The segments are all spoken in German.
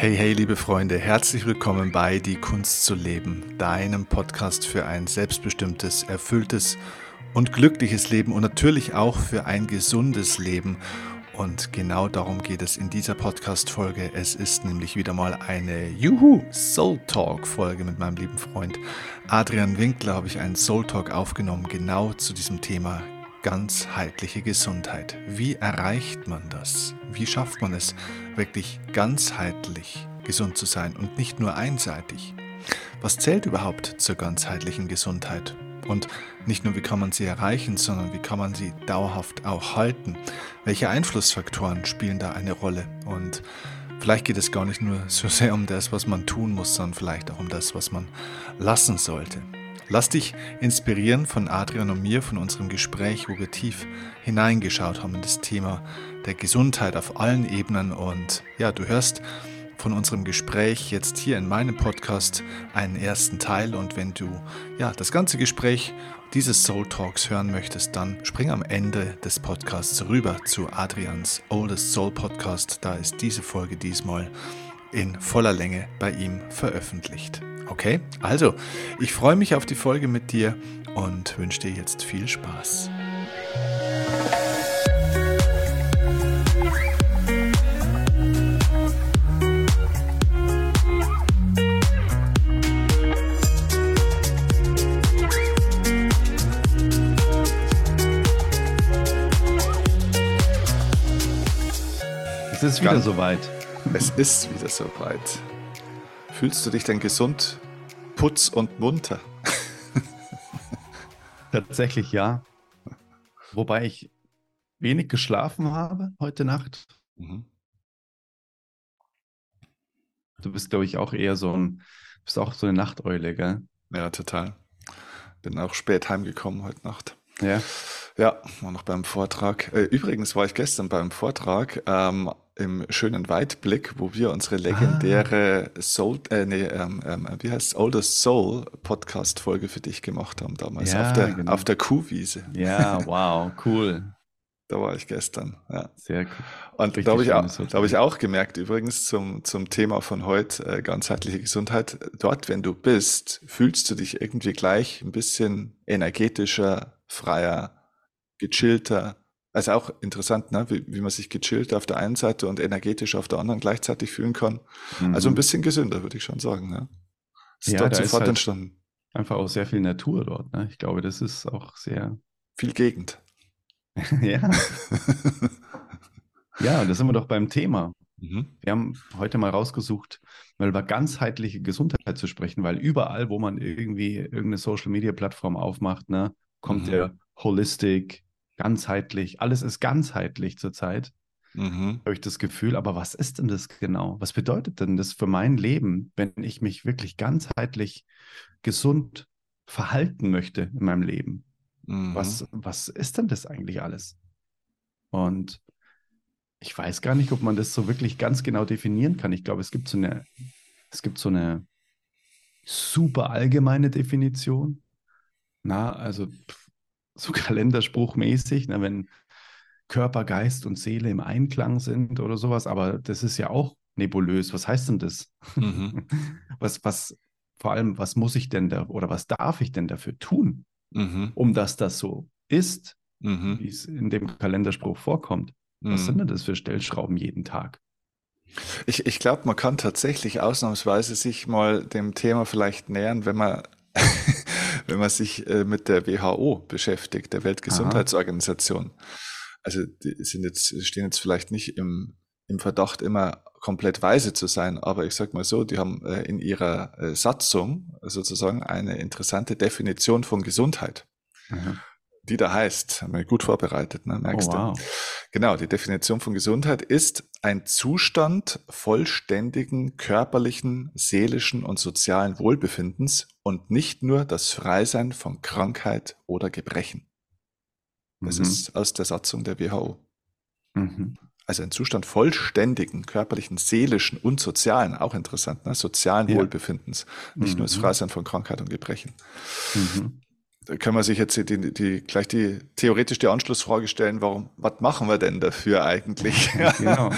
Hey, hey, liebe Freunde, herzlich willkommen bei Die Kunst zu leben, deinem Podcast für ein selbstbestimmtes, erfülltes und glückliches Leben und natürlich auch für ein gesundes Leben. Und genau darum geht es in dieser Podcast-Folge. Es ist nämlich wieder mal eine Juhu Soul Talk-Folge mit meinem lieben Freund Adrian Winkler. Habe ich einen Soul Talk aufgenommen, genau zu diesem Thema ganzheitliche Gesundheit. Wie erreicht man das? Wie schafft man es, wirklich ganzheitlich gesund zu sein und nicht nur einseitig? Was zählt überhaupt zur ganzheitlichen Gesundheit? Und nicht nur, wie kann man sie erreichen, sondern wie kann man sie dauerhaft auch halten? Welche Einflussfaktoren spielen da eine Rolle? Und vielleicht geht es gar nicht nur so sehr um das, was man tun muss, sondern vielleicht auch um das, was man lassen sollte. Lass dich inspirieren von Adrian und mir, von unserem Gespräch, wo wir tief hineingeschaut haben in das Thema der Gesundheit auf allen Ebenen. Und ja, du hörst von unserem Gespräch jetzt hier in meinem Podcast einen ersten Teil. Und wenn du ja das ganze Gespräch dieses Soul Talks hören möchtest, dann spring am Ende des Podcasts rüber zu Adrians Oldest Soul Podcast. Da ist diese Folge diesmal in voller Länge bei ihm veröffentlicht. Okay, also ich freue mich auf die Folge mit dir und wünsche dir jetzt viel Spaß. Es ist wieder soweit. Es ist wieder soweit. Fühlst du dich denn gesund, putz und munter? Tatsächlich ja. Wobei ich wenig geschlafen habe heute Nacht. Mhm. Du bist, glaube ich, auch eher so ein, bist auch so eine Nachteule, gell? Ja, total. Bin auch spät heimgekommen heute Nacht. Ja. Ja, war noch beim Vortrag. Äh, übrigens war ich gestern beim Vortrag ähm, im schönen Weitblick, wo wir unsere legendäre ah. Soul, äh, nee, ähm, ähm, wie heißt Oldest Soul Podcast Folge für dich gemacht haben damals ja, auf der genau. auf der Kuhwiese. Ja, wow, cool. Da war ich gestern. Ja. Sehr cool. Und da habe ich, auch, da hab ich auch gemerkt, übrigens zum, zum Thema von heute, äh, ganzheitliche Gesundheit, dort, wenn du bist, fühlst du dich irgendwie gleich ein bisschen energetischer, freier, gechillter, also auch interessant, ne? wie, wie man sich gechillt auf der einen Seite und energetisch auf der anderen gleichzeitig fühlen kann. Mhm. Also ein mhm. bisschen gesünder, würde ich schon sagen. Ne? Das ist ja, dort da sofort ist halt entstanden. Einfach auch sehr viel Natur dort. Ne? Ich glaube, das ist auch sehr. Viel Gegend. ja. ja, da sind wir doch beim Thema. Mhm. Wir haben heute mal rausgesucht, mal über ganzheitliche Gesundheit zu sprechen, weil überall, wo man irgendwie irgendeine Social Media Plattform aufmacht, ne, kommt mhm. der Holistic, ganzheitlich, alles ist ganzheitlich zurzeit, mhm. habe ich das Gefühl. Aber was ist denn das genau? Was bedeutet denn das für mein Leben, wenn ich mich wirklich ganzheitlich gesund verhalten möchte in meinem Leben? Mhm. Was, was ist denn das eigentlich alles? Und ich weiß gar nicht, ob man das so wirklich ganz genau definieren kann. Ich glaube, es gibt so eine, es gibt so eine super allgemeine Definition. Na, also so kalenderspruchmäßig, ne, wenn Körper, Geist und Seele im Einklang sind oder sowas, aber das ist ja auch nebulös. Was heißt denn das? Mhm. Was, was, vor allem, was muss ich denn da oder was darf ich denn dafür tun, mhm. um dass das so ist, mhm. wie es in dem Kalenderspruch vorkommt? Was sind mhm. denn das für Stellschrauben jeden Tag? Ich, ich glaube, man kann tatsächlich ausnahmsweise sich mal dem Thema vielleicht nähern, wenn man wenn man sich äh, mit der WHO beschäftigt, der Weltgesundheitsorganisation. Aha. Also die sind jetzt, stehen jetzt vielleicht nicht im, im Verdacht, immer komplett weise zu sein, aber ich sag mal so, die haben äh, in ihrer äh, Satzung sozusagen eine interessante Definition von Gesundheit. Mhm die da heißt, haben wir gut vorbereitet, ne? merkst oh, wow. du. Genau, die Definition von Gesundheit ist ein Zustand vollständigen körperlichen, seelischen und sozialen Wohlbefindens und nicht nur das Freisein von Krankheit oder Gebrechen. Das mhm. ist aus der Satzung der WHO. Mhm. Also ein Zustand vollständigen körperlichen, seelischen und sozialen, auch interessant, ne? sozialen ja. Wohlbefindens, nicht mhm. nur das mhm. Freisein von Krankheit und Gebrechen. Mhm kann man sich jetzt die, die, gleich die theoretisch die Anschlussfrage stellen, warum, was machen wir denn dafür eigentlich? genau.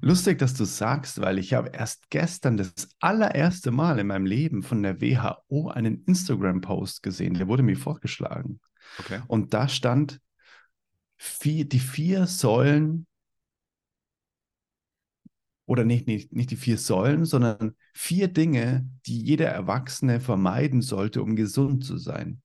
Lustig, dass du sagst, weil ich habe erst gestern das allererste Mal in meinem Leben von der WHO einen Instagram-Post gesehen. Der wurde mir vorgeschlagen. Okay. Und da stand vier, die vier Säulen oder nicht, nicht, nicht die vier Säulen, sondern vier Dinge, die jeder Erwachsene vermeiden sollte, um gesund zu sein.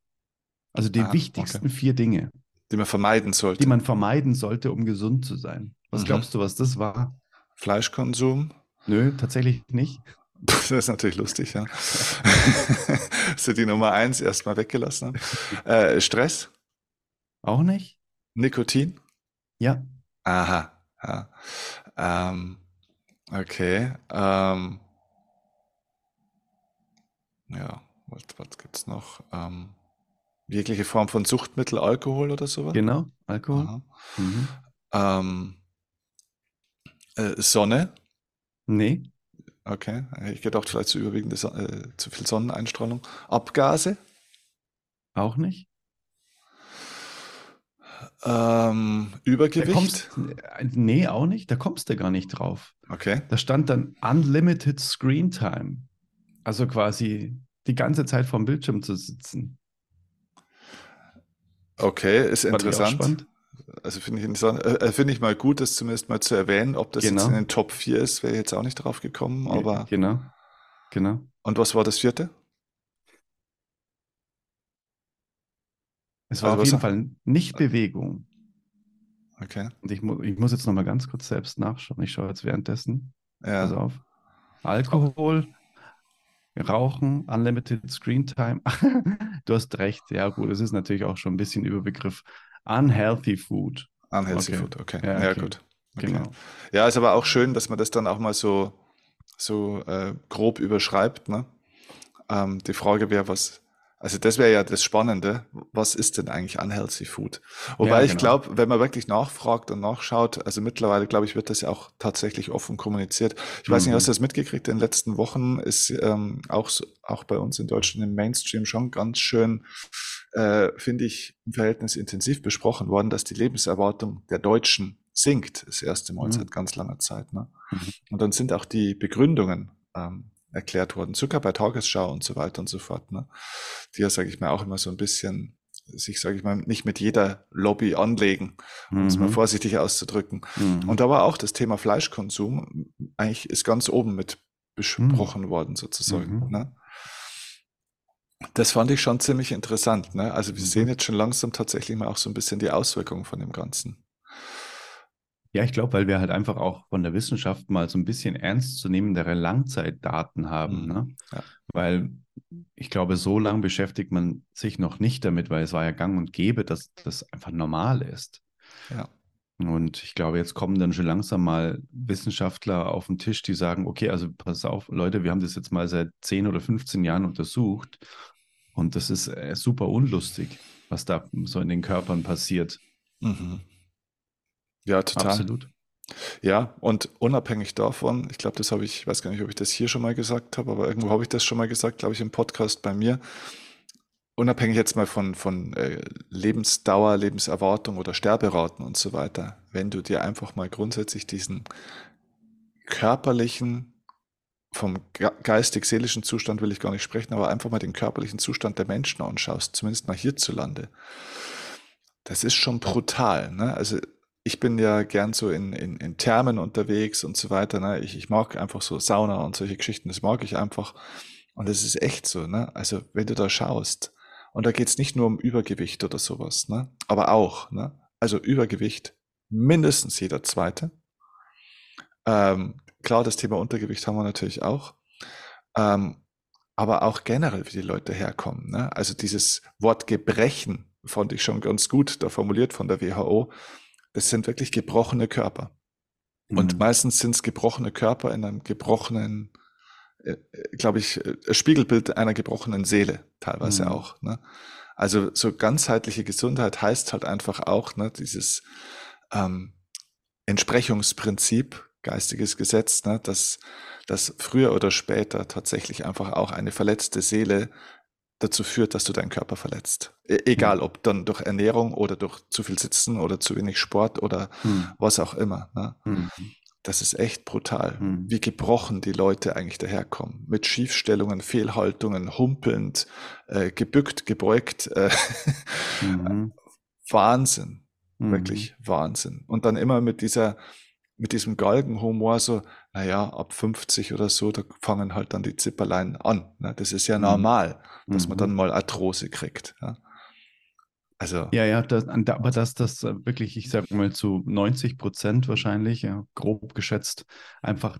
Also die ah, wichtigsten okay. vier Dinge. Die man vermeiden sollte. Die man vermeiden sollte, um gesund zu sein. Was mhm. glaubst du, was das war? Fleischkonsum? Nö, tatsächlich nicht. Das ist natürlich lustig, ja. Sie die Nummer eins erstmal weggelassen haben. Äh, Stress? Auch nicht. Nikotin? Ja. Aha. Ja. Ähm, okay. Ähm, ja, was, was gibt's noch? Ähm, jegliche Form von Suchtmittel, Alkohol oder sowas? Genau, Alkohol. Mhm. Ähm, äh, Sonne? Nee. Okay, ich gedacht, vielleicht zu überwiegende so äh, zu viel Sonneneinstrahlung. Abgase? Auch nicht. Ähm, Übergewicht? Kommst, nee, auch nicht. Da kommst du gar nicht drauf. Okay. Da stand dann Unlimited Screen Time. Also quasi die ganze Zeit vorm Bildschirm zu sitzen. Okay, ist War interessant. Also finde ich, äh, äh, find ich mal gut, das zumindest mal zu erwähnen. Ob das genau. jetzt in den Top 4 ist, wäre jetzt auch nicht drauf gekommen. Aber genau. genau. Und was war das vierte? Es war also auf jeden Fall nicht Bewegung. Okay. Und ich, mu ich muss jetzt nochmal ganz kurz selbst nachschauen. Ich schaue jetzt währenddessen. Ja. Pass auf. Alkohol, Rauchen, Unlimited Screen Time. du hast recht. Ja, gut, es ist natürlich auch schon ein bisschen Überbegriff. Unhealthy Food. Unhealthy okay. Food, okay. Ja, ja okay. gut. Okay. Genau. Ja, ist aber auch schön, dass man das dann auch mal so, so äh, grob überschreibt. Ne? Ähm, die Frage wäre, was, also das wäre ja das Spannende. Was ist denn eigentlich unhealthy Food? Wobei ja, genau. ich glaube, wenn man wirklich nachfragt und nachschaut, also mittlerweile glaube ich, wird das ja auch tatsächlich offen kommuniziert. Ich mhm. weiß nicht, hast du das mitgekriegt? In den letzten Wochen ist ähm, auch, auch bei uns in Deutschland im Mainstream schon ganz schön, äh, finde ich, im Verhältnis intensiv besprochen worden, dass die Lebenserwartung der Deutschen sinkt. Das erste Mal mhm. seit ganz langer Zeit. Ne? Mhm. Und dann sind auch die Begründungen ähm, erklärt worden, sogar bei Tagesschau und so weiter und so fort, ne? die ja, sage ich mal, auch immer so ein bisschen sich, sage ich mal, nicht mit jeder Lobby anlegen, um mhm. es mal mhm. vorsichtig auszudrücken. Mhm. Und da war auch das Thema Fleischkonsum eigentlich ist ganz oben mit besprochen mhm. worden sozusagen. Mhm. Ne? Das fand ich schon ziemlich interessant. Ne? Also wir sehen mhm. jetzt schon langsam tatsächlich mal auch so ein bisschen die Auswirkungen von dem Ganzen. Ja, ich glaube, weil wir halt einfach auch von der Wissenschaft mal so ein bisschen ernstzunehmendere Langzeitdaten haben. Mhm. Ne? Ja. Weil ich glaube, so lange beschäftigt man sich noch nicht damit, weil es war ja gang und gäbe, dass das einfach normal ist. Ja. Und ich glaube, jetzt kommen dann schon langsam mal Wissenschaftler auf den Tisch, die sagen, okay, also pass auf, Leute, wir haben das jetzt mal seit 10 oder 15 Jahren untersucht und das ist äh, super unlustig, was da so in den Körpern passiert. Mhm. Ja, total. Absolut. Ja, und unabhängig davon, ich glaube, das habe ich, ich weiß gar nicht, ob ich das hier schon mal gesagt habe, aber irgendwo habe ich das schon mal gesagt, glaube ich, im Podcast bei mir. Unabhängig jetzt mal von, von äh, Lebensdauer, Lebenserwartung oder Sterberaten und so weiter, wenn du dir einfach mal grundsätzlich diesen körperlichen, vom geistig-seelischen Zustand will ich gar nicht sprechen, aber einfach mal den körperlichen Zustand der Menschen anschaust, zumindest mal hierzulande, das ist schon brutal. Ne? Also ich bin ja gern so in, in, in Thermen unterwegs und so weiter. Ne? Ich, ich mag einfach so Sauna und solche Geschichten, das mag ich einfach. Und es ist echt so, ne? Also wenn du da schaust, und da geht es nicht nur um Übergewicht oder sowas, ne? Aber auch, ne? Also Übergewicht, mindestens jeder zweite. Ähm, klar, das Thema Untergewicht haben wir natürlich auch. Ähm, aber auch generell, wie die Leute herkommen. Ne? Also dieses Wort Gebrechen fand ich schon ganz gut da formuliert von der WHO das sind wirklich gebrochene Körper. Mhm. Und meistens sind es gebrochene Körper in einem gebrochenen, äh, äh glaube ich, äh, Spiegelbild einer gebrochenen Seele teilweise mhm. auch. Ne? Also so ganzheitliche Gesundheit heißt halt einfach auch ne, dieses ähm, Entsprechungsprinzip, geistiges Gesetz, ne, dass, dass früher oder später tatsächlich einfach auch eine verletzte Seele dazu führt, dass du deinen Körper verletzt. E egal, mhm. ob dann durch Ernährung oder durch zu viel Sitzen oder zu wenig Sport oder mhm. was auch immer. Ne? Mhm. Das ist echt brutal, mhm. wie gebrochen die Leute eigentlich daherkommen. Mit Schiefstellungen, Fehlhaltungen, humpelnd, äh, gebückt, gebeugt. Äh, mhm. Wahnsinn, mhm. wirklich Wahnsinn. Und dann immer mit dieser, mit diesem Galgenhumor so, naja, ab 50 oder so, da fangen halt dann die Zipperlein an. Ne? Das ist ja mhm. normal, dass man dann mhm. mal Arthrose kriegt. Ja? Also. Ja, ja, das, aber dass das äh, wirklich, ich sag mal, zu 90 Prozent wahrscheinlich, ja, grob geschätzt, einfach,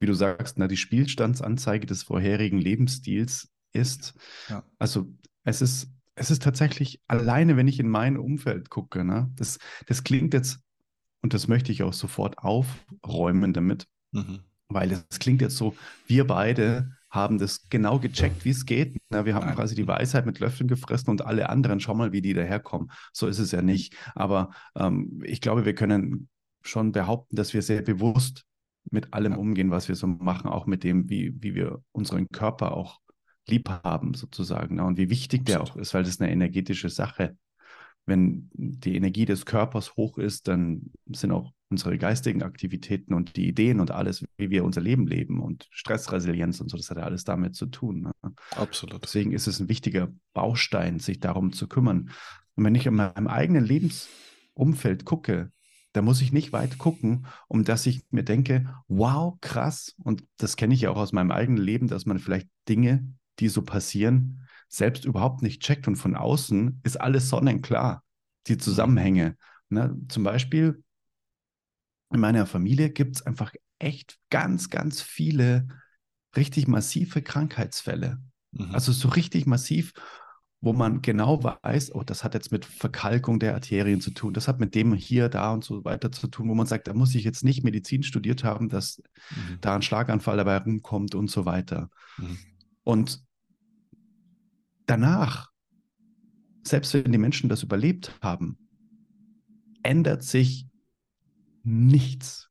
wie du sagst, na, die Spielstandsanzeige des vorherigen Lebensstils ist. Ja. Also es ist, es ist tatsächlich alleine, wenn ich in mein Umfeld gucke, ne, das, das klingt jetzt, und das möchte ich auch sofort aufräumen damit, mhm. weil es klingt jetzt so, wir beide haben das genau gecheckt, wie es geht. Na, wir haben Nein. quasi die Weisheit mit Löffeln gefressen und alle anderen, schau mal, wie die daherkommen. So ist es ja nicht. Aber ähm, ich glaube, wir können schon behaupten, dass wir sehr bewusst mit allem ja. umgehen, was wir so machen, auch mit dem, wie, wie wir unseren Körper auch lieb haben, sozusagen. Ne? Und wie wichtig der auch ist, weil das eine energetische Sache wenn die Energie des Körpers hoch ist, dann sind auch unsere geistigen Aktivitäten und die Ideen und alles, wie wir unser Leben leben und Stressresilienz und so, das hat ja alles damit zu tun. Ne? Absolut. Deswegen ist es ein wichtiger Baustein, sich darum zu kümmern. Und wenn ich in meinem eigenen Lebensumfeld gucke, da muss ich nicht weit gucken, um dass ich mir denke, wow, krass. Und das kenne ich ja auch aus meinem eigenen Leben, dass man vielleicht Dinge, die so passieren, selbst überhaupt nicht checkt und von außen ist alles sonnenklar, die Zusammenhänge. Ne? Zum Beispiel in meiner Familie gibt es einfach echt ganz, ganz viele richtig massive Krankheitsfälle. Mhm. Also so richtig massiv, wo man genau weiß, oh, das hat jetzt mit Verkalkung der Arterien zu tun, das hat mit dem hier, da und so weiter zu tun, wo man sagt, da muss ich jetzt nicht Medizin studiert haben, dass mhm. da ein Schlaganfall dabei rumkommt und so weiter. Mhm. Und danach, selbst wenn die Menschen das überlebt haben, ändert sich nichts.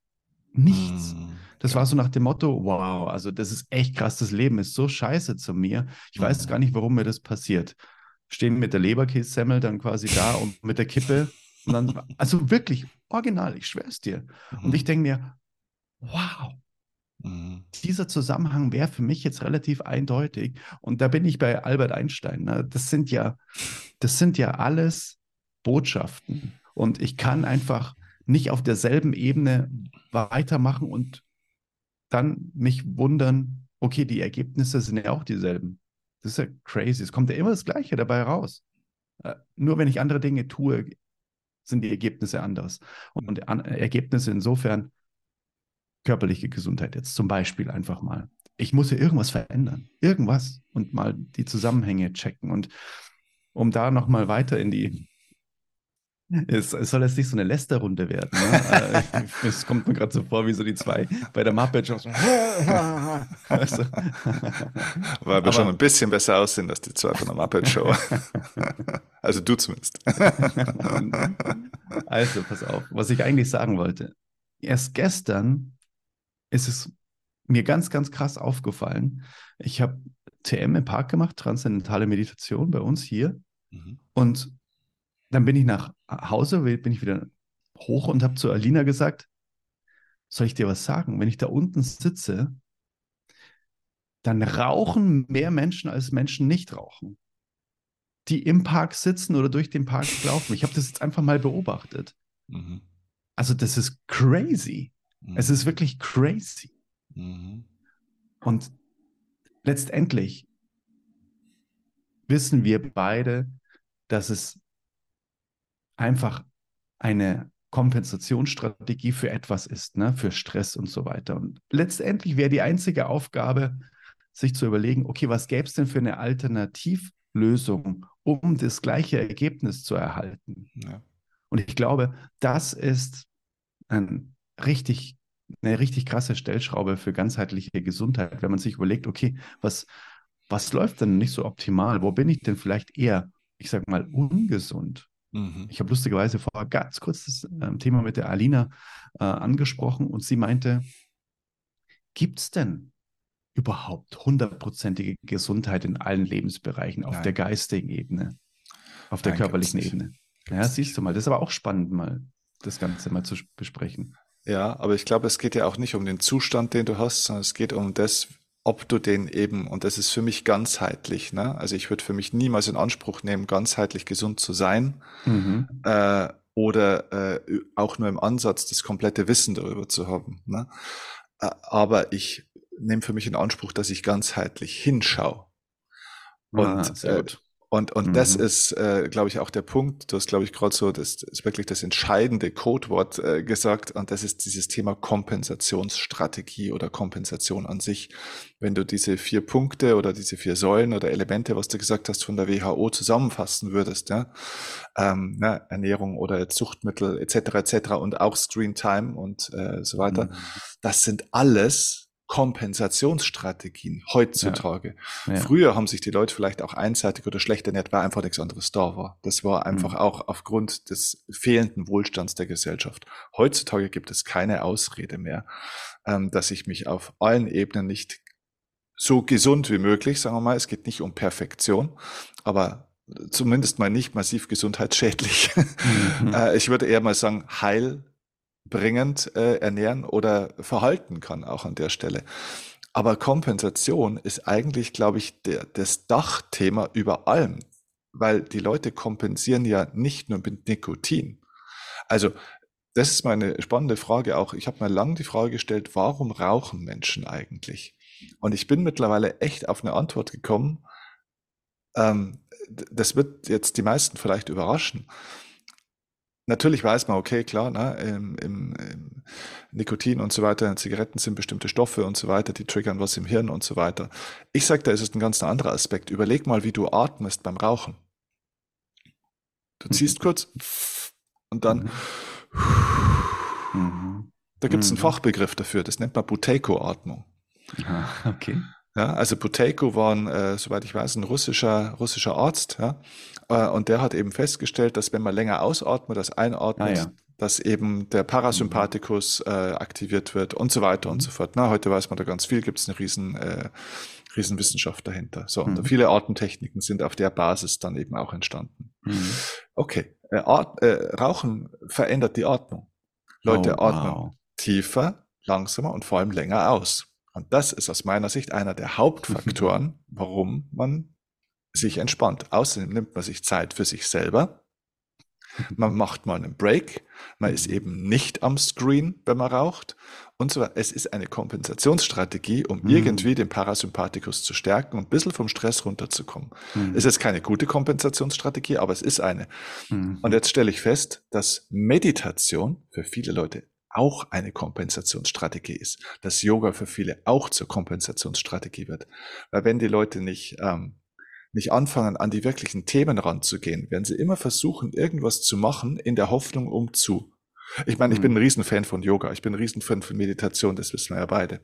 Nichts. Mm, das war so nach dem Motto, wow, also das ist echt krass, das Leben ist so scheiße zu mir. Ich mm. weiß gar nicht, warum mir das passiert. Stehen mit der Leberkässemmel dann quasi da und mit der Kippe. Und dann, also wirklich, original, ich schwör's dir. Mm. Und ich denke mir, wow, Mhm. Dieser Zusammenhang wäre für mich jetzt relativ eindeutig. Und da bin ich bei Albert Einstein. Ne? Das sind ja, das sind ja alles Botschaften. Und ich kann einfach nicht auf derselben Ebene weitermachen und dann mich wundern, okay, die Ergebnisse sind ja auch dieselben. Das ist ja crazy. Es kommt ja immer das Gleiche dabei raus. Äh, nur wenn ich andere Dinge tue, sind die Ergebnisse anders. Und Ergebnisse insofern, körperliche Gesundheit jetzt zum Beispiel einfach mal. Ich muss ja irgendwas verändern, irgendwas und mal die Zusammenhänge checken. Und um da nochmal weiter in die, es, es, soll jetzt nicht so eine Lästerrunde werden. Ne? Äh, es kommt mir gerade so vor, wie so die zwei bei der Muppet Show. also. Weil wir schon ein bisschen besser aussehen als die zwei von der Muppet Show. also du zumindest. also, pass auf, was ich eigentlich sagen wollte. Erst gestern ist es mir ganz, ganz krass aufgefallen. Ich habe TM im Park gemacht, transzendentale Meditation bei uns hier. Mhm. Und dann bin ich nach Hause, bin ich wieder hoch und habe zu Alina gesagt, soll ich dir was sagen? Wenn ich da unten sitze, dann rauchen mehr Menschen als Menschen nicht rauchen, die im Park sitzen oder durch den Park laufen. Ich habe das jetzt einfach mal beobachtet. Mhm. Also das ist crazy. Mhm. Es ist wirklich crazy. Mhm. Und letztendlich wissen wir beide, dass es einfach eine Kompensationsstrategie für etwas ist, ne? für Stress und so weiter. Und letztendlich wäre die einzige Aufgabe, sich zu überlegen, okay, was gäbe es denn für eine Alternativlösung, um das gleiche Ergebnis zu erhalten? Ja. Und ich glaube, das ist ein richtig, eine richtig krasse Stellschraube für ganzheitliche Gesundheit, wenn man sich überlegt, okay, was, was läuft denn nicht so optimal? Wo bin ich denn vielleicht eher, ich sag mal, ungesund? Mhm. Ich habe lustigerweise vorher ganz kurz das äh, Thema mit der Alina äh, angesprochen und sie meinte, gibt es denn überhaupt hundertprozentige Gesundheit in allen Lebensbereichen, auf Nein. der geistigen Ebene, auf der Nein, körperlichen Ebene? Ja, siehst du mal, das ist aber auch spannend, mal das Ganze mal zu besprechen. Ja, aber ich glaube, es geht ja auch nicht um den Zustand, den du hast, sondern es geht um das, ob du den eben, und das ist für mich ganzheitlich, ne? Also ich würde für mich niemals in Anspruch nehmen, ganzheitlich gesund zu sein, mhm. äh, oder äh, auch nur im Ansatz das komplette Wissen darüber zu haben. Ne? Aber ich nehme für mich in Anspruch, dass ich ganzheitlich hinschaue. Und, ah, äh, und, und mhm. das ist, äh, glaube ich, auch der Punkt. Du hast, glaube ich, gerade so, das ist wirklich das entscheidende Codewort äh, gesagt. Und das ist dieses Thema Kompensationsstrategie oder Kompensation an sich. Wenn du diese vier Punkte oder diese vier Säulen oder Elemente, was du gesagt hast, von der WHO zusammenfassen würdest, ja, ähm, ne, Ernährung oder Zuchtmittel etc. etc. und auch Screen Time und äh, so weiter, mhm. das sind alles Kompensationsstrategien heutzutage. Ja. Ja. Früher haben sich die Leute vielleicht auch einseitig oder schlecht ernährt, weil einfach nichts anderes da war. Das war einfach mhm. auch aufgrund des fehlenden Wohlstands der Gesellschaft. Heutzutage gibt es keine Ausrede mehr, ähm, dass ich mich auf allen Ebenen nicht so gesund wie möglich, sagen wir mal, es geht nicht um Perfektion, aber zumindest mal nicht massiv gesundheitsschädlich. Mhm. Äh, ich würde eher mal sagen, heil bringend äh, ernähren oder verhalten kann, auch an der Stelle. Aber Kompensation ist eigentlich, glaube ich, der, das Dachthema über allem, weil die Leute kompensieren ja nicht nur mit Nikotin. Also das ist meine spannende Frage auch. Ich habe mir lange die Frage gestellt, warum rauchen Menschen eigentlich? Und ich bin mittlerweile echt auf eine Antwort gekommen. Ähm, das wird jetzt die meisten vielleicht überraschen. Natürlich weiß man, okay, klar, ne, im, im, im Nikotin und so weiter, in Zigaretten sind bestimmte Stoffe und so weiter, die triggern was im Hirn und so weiter. Ich sage, da ist es ein ganz anderer Aspekt. Überleg mal, wie du atmest beim Rauchen. Du mhm. ziehst mhm. kurz und dann. Mhm. Da gibt es einen mhm. Fachbegriff dafür, das nennt man Buteiko-Atmung. Ah, okay. Ja, also Buteiko war, ein, äh, soweit ich weiß, ein russischer, russischer Arzt. Ja? Äh, und der hat eben festgestellt, dass wenn man länger ausatmet, das einatmet, ah, ja. dass eben der Parasympathikus äh, aktiviert wird und so weiter mhm. und so fort. Na, heute weiß man da ganz viel, gibt es eine riesen, äh, riesen Wissenschaft dahinter. So, mhm. und viele Atemtechniken sind auf der Basis dann eben auch entstanden. Mhm. Okay, äh, äh, Rauchen verändert die Atmung. Leute oh, atmen wow. tiefer, langsamer und vor allem länger aus. Und das ist aus meiner Sicht einer der Hauptfaktoren, warum man sich entspannt. Außerdem nimmt man sich Zeit für sich selber. Man macht mal einen Break. Man ist mhm. eben nicht am Screen, wenn man raucht. Und zwar, es ist eine Kompensationsstrategie, um mhm. irgendwie den Parasympathikus zu stärken und ein bisschen vom Stress runterzukommen. Mhm. Es ist keine gute Kompensationsstrategie, aber es ist eine. Mhm. Und jetzt stelle ich fest, dass Meditation für viele Leute auch eine Kompensationsstrategie ist, dass Yoga für viele auch zur Kompensationsstrategie wird. Weil wenn die Leute nicht, ähm, nicht anfangen, an die wirklichen Themen ranzugehen, werden sie immer versuchen, irgendwas zu machen in der Hoffnung um zu. Ich meine, ich bin ein mhm. Riesenfan von Yoga, ich bin ein Riesenfan von Meditation, das wissen wir ja beide.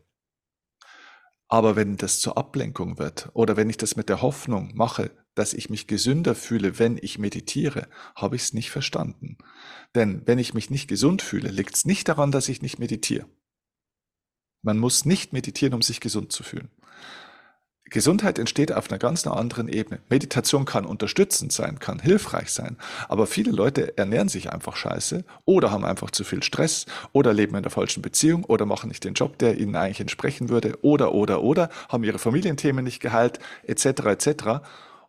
Aber wenn das zur Ablenkung wird oder wenn ich das mit der Hoffnung mache, dass ich mich gesünder fühle, wenn ich meditiere, habe ich es nicht verstanden. Denn wenn ich mich nicht gesund fühle, liegt es nicht daran, dass ich nicht meditiere. Man muss nicht meditieren, um sich gesund zu fühlen. Gesundheit entsteht auf einer ganz anderen Ebene. Meditation kann unterstützend sein, kann hilfreich sein, aber viele Leute ernähren sich einfach scheiße oder haben einfach zu viel Stress oder leben in der falschen Beziehung oder machen nicht den Job, der ihnen eigentlich entsprechen würde oder oder oder haben ihre Familienthemen nicht geheilt etc. etc.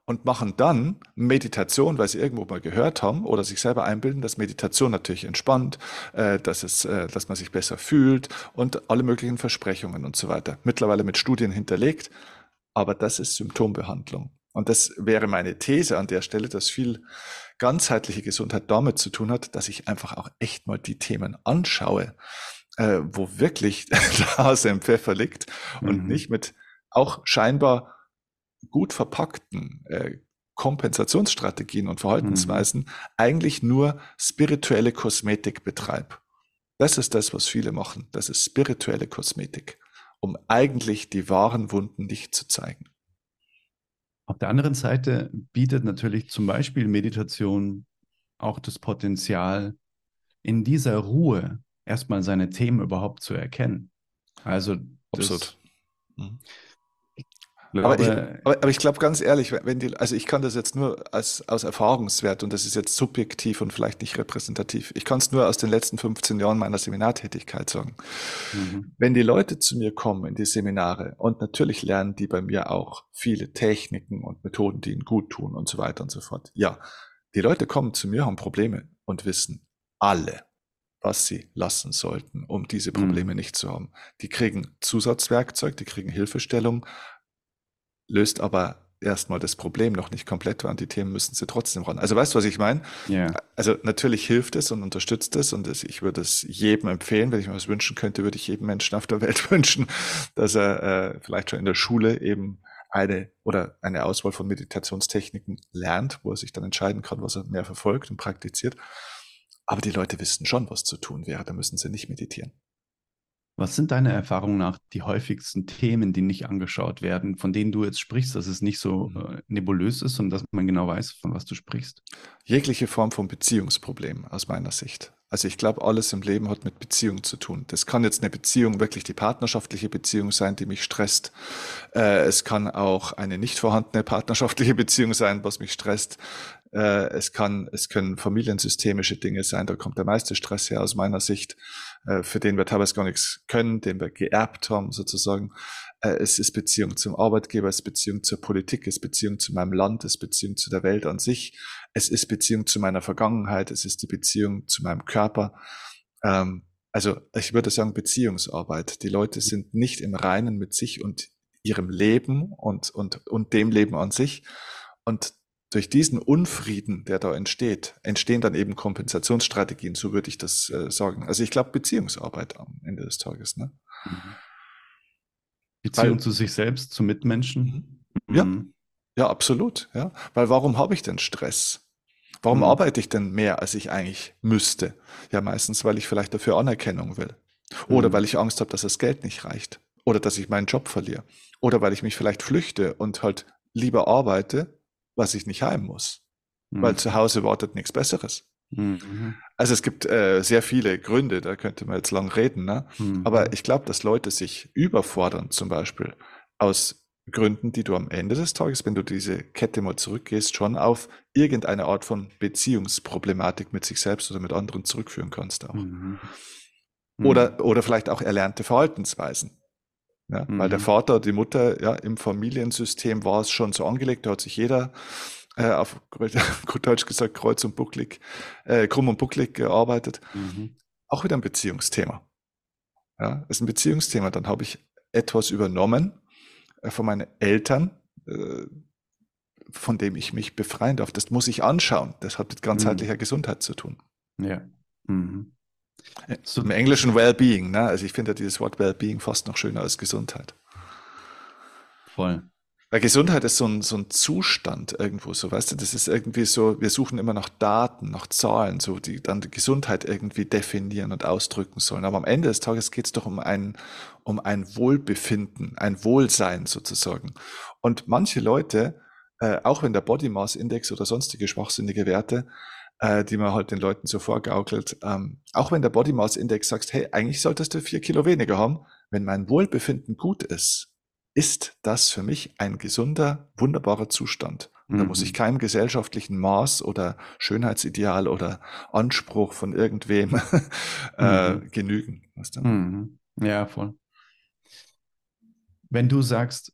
und machen dann Meditation, weil sie irgendwo mal gehört haben oder sich selber einbilden, dass Meditation natürlich entspannt, äh, dass es, äh, dass man sich besser fühlt und alle möglichen Versprechungen und so weiter. Mittlerweile mit Studien hinterlegt aber das ist Symptombehandlung. Und das wäre meine These an der Stelle, dass viel ganzheitliche Gesundheit damit zu tun hat, dass ich einfach auch echt mal die Themen anschaue, äh, wo wirklich der Hase im Pfeffer liegt mhm. und nicht mit auch scheinbar gut verpackten äh, Kompensationsstrategien und Verhaltensweisen mhm. eigentlich nur spirituelle Kosmetik betreibe. Das ist das, was viele machen. Das ist spirituelle Kosmetik um eigentlich die wahren Wunden nicht zu zeigen. Auf der anderen Seite bietet natürlich zum Beispiel Meditation auch das Potenzial, in dieser Ruhe erstmal seine Themen überhaupt zu erkennen. Also absolut. Mhm. Aber, ich, aber, aber ich glaube ganz ehrlich, wenn die, also ich kann das jetzt nur als, aus Erfahrungswert und das ist jetzt subjektiv und vielleicht nicht repräsentativ. Ich kann es nur aus den letzten 15 Jahren meiner Seminartätigkeit sagen. Mhm. Wenn die Leute zu mir kommen in die Seminare und natürlich lernen die bei mir auch viele Techniken und Methoden, die ihnen gut tun und so weiter und so fort. Ja, die Leute kommen zu mir, haben Probleme und wissen alle, was sie lassen sollten, um diese Probleme mhm. nicht zu haben. Die kriegen Zusatzwerkzeug, die kriegen Hilfestellung, löst aber erstmal das Problem noch nicht komplett und die Themen müssen sie trotzdem ran. Also weißt du, was ich meine? Yeah. Also natürlich hilft es und unterstützt es und ich würde es jedem empfehlen, wenn ich mir was wünschen könnte, würde ich jedem Menschen auf der Welt wünschen, dass er äh, vielleicht schon in der Schule eben eine oder eine Auswahl von Meditationstechniken lernt, wo er sich dann entscheiden kann, was er mehr verfolgt und praktiziert. Aber die Leute wissen schon, was zu tun wäre, da müssen sie nicht meditieren. Was sind deiner Erfahrung nach die häufigsten Themen, die nicht angeschaut werden, von denen du jetzt sprichst, dass es nicht so mhm. äh, nebulös ist und dass man genau weiß, von was du sprichst? Jegliche Form von Beziehungsproblem aus meiner Sicht. Also ich glaube, alles im Leben hat mit Beziehung zu tun. Das kann jetzt eine Beziehung, wirklich die partnerschaftliche Beziehung sein, die mich stresst. Äh, es kann auch eine nicht vorhandene partnerschaftliche Beziehung sein, was mich stresst. Äh, es kann, es können familiensystemische Dinge sein. Da kommt der meiste Stress her aus meiner Sicht, äh, für den wir teilweise gar nichts können, den wir geerbt haben sozusagen. Äh, es ist Beziehung zum Arbeitgeber, es ist Beziehung zur Politik, es ist Beziehung zu meinem Land, es ist Beziehung zu der Welt an sich, es ist Beziehung zu meiner Vergangenheit, es ist die Beziehung zu meinem Körper. Ähm, also ich würde sagen Beziehungsarbeit. Die Leute sind nicht im Reinen mit sich und ihrem Leben und, und, und dem Leben an sich. Und durch diesen Unfrieden, der da entsteht, entstehen dann eben Kompensationsstrategien, so würde ich das äh, sagen. Also ich glaube Beziehungsarbeit am Ende des Tages. Ne? Mhm. Beziehung Weil, zu sich selbst, zu Mitmenschen. Mhm. Ja, mhm. ja, absolut. Ja. Weil warum habe ich denn Stress? Warum mhm. arbeite ich denn mehr, als ich eigentlich müsste? Ja, meistens, weil ich vielleicht dafür Anerkennung will. Oder mhm. weil ich Angst habe, dass das Geld nicht reicht. Oder dass ich meinen Job verliere. Oder weil ich mich vielleicht flüchte und halt lieber arbeite, was ich nicht heim muss. Mhm. Weil zu Hause wartet nichts Besseres. Mhm. Also es gibt äh, sehr viele Gründe, da könnte man jetzt lang reden, ne? Mhm. aber ich glaube, dass Leute sich überfordern, zum Beispiel aus Gründen, die du am Ende des Tages, wenn du diese Kette mal zurückgehst, schon auf irgendeine Art von Beziehungsproblematik mit sich selbst oder mit anderen zurückführen kannst auch. Mhm. Oder, mhm. oder vielleicht auch erlernte Verhaltensweisen. Ja, mhm. Weil der mhm. Vater, die Mutter, ja, im Familiensystem war es schon so angelegt, da hat sich jeder äh, auf gut Deutsch gesagt kreuz und bucklig, äh, krumm und bucklig gearbeitet. Mhm. Auch wieder ein Beziehungsthema. Ja, ist ein Beziehungsthema. Dann habe ich etwas übernommen äh, von meinen Eltern, äh, von dem ich mich befreien darf. Das muss ich anschauen. Das hat mit ganzheitlicher mhm. Gesundheit zu tun. Ja. Mhm. So, Im Englischen Wellbeing, ne? Also ich finde ja dieses Wort Wellbeing fast noch schöner als Gesundheit. Voll. Weil Gesundheit ist so ein, so ein Zustand irgendwo, so weißt du, das ist irgendwie so, wir suchen immer nach Daten, nach Zahlen, so die dann die Gesundheit irgendwie definieren und ausdrücken sollen. Aber am Ende des Tages geht es doch um ein, um ein Wohlbefinden, ein Wohlsein sozusagen. Und manche Leute, äh, auch wenn der Body Mass Index oder sonstige schwachsinnige Werte äh, die man halt den Leuten so vorgaukelt. Ähm, auch wenn der Body Mass Index sagt, hey, eigentlich solltest du vier Kilo weniger haben, wenn mein Wohlbefinden gut ist, ist das für mich ein gesunder, wunderbarer Zustand. Und mhm. da muss ich mhm. keinem gesellschaftlichen Maß oder Schönheitsideal oder Anspruch von irgendwem äh, mhm. genügen. Weißt du? mhm. Ja, voll. Wenn du sagst,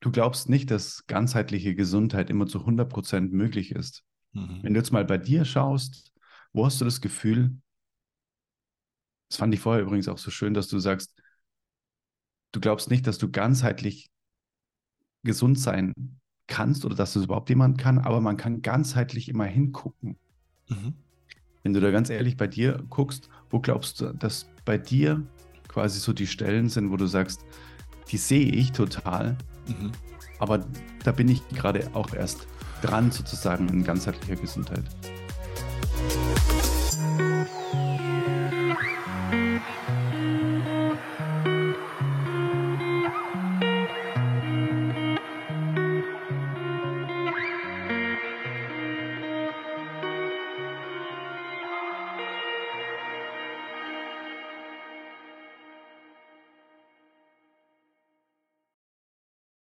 du glaubst nicht, dass ganzheitliche Gesundheit immer zu 100 Prozent möglich ist, Mhm. Wenn du jetzt mal bei dir schaust, wo hast du das Gefühl, das fand ich vorher übrigens auch so schön, dass du sagst, du glaubst nicht, dass du ganzheitlich gesund sein kannst oder dass das überhaupt jemand kann, aber man kann ganzheitlich immer hingucken. Mhm. Wenn du da ganz ehrlich bei dir guckst, wo glaubst du, dass bei dir quasi so die Stellen sind, wo du sagst, die sehe ich total, mhm. aber da bin ich gerade auch erst dran sozusagen in ganzheitlicher Gesundheit.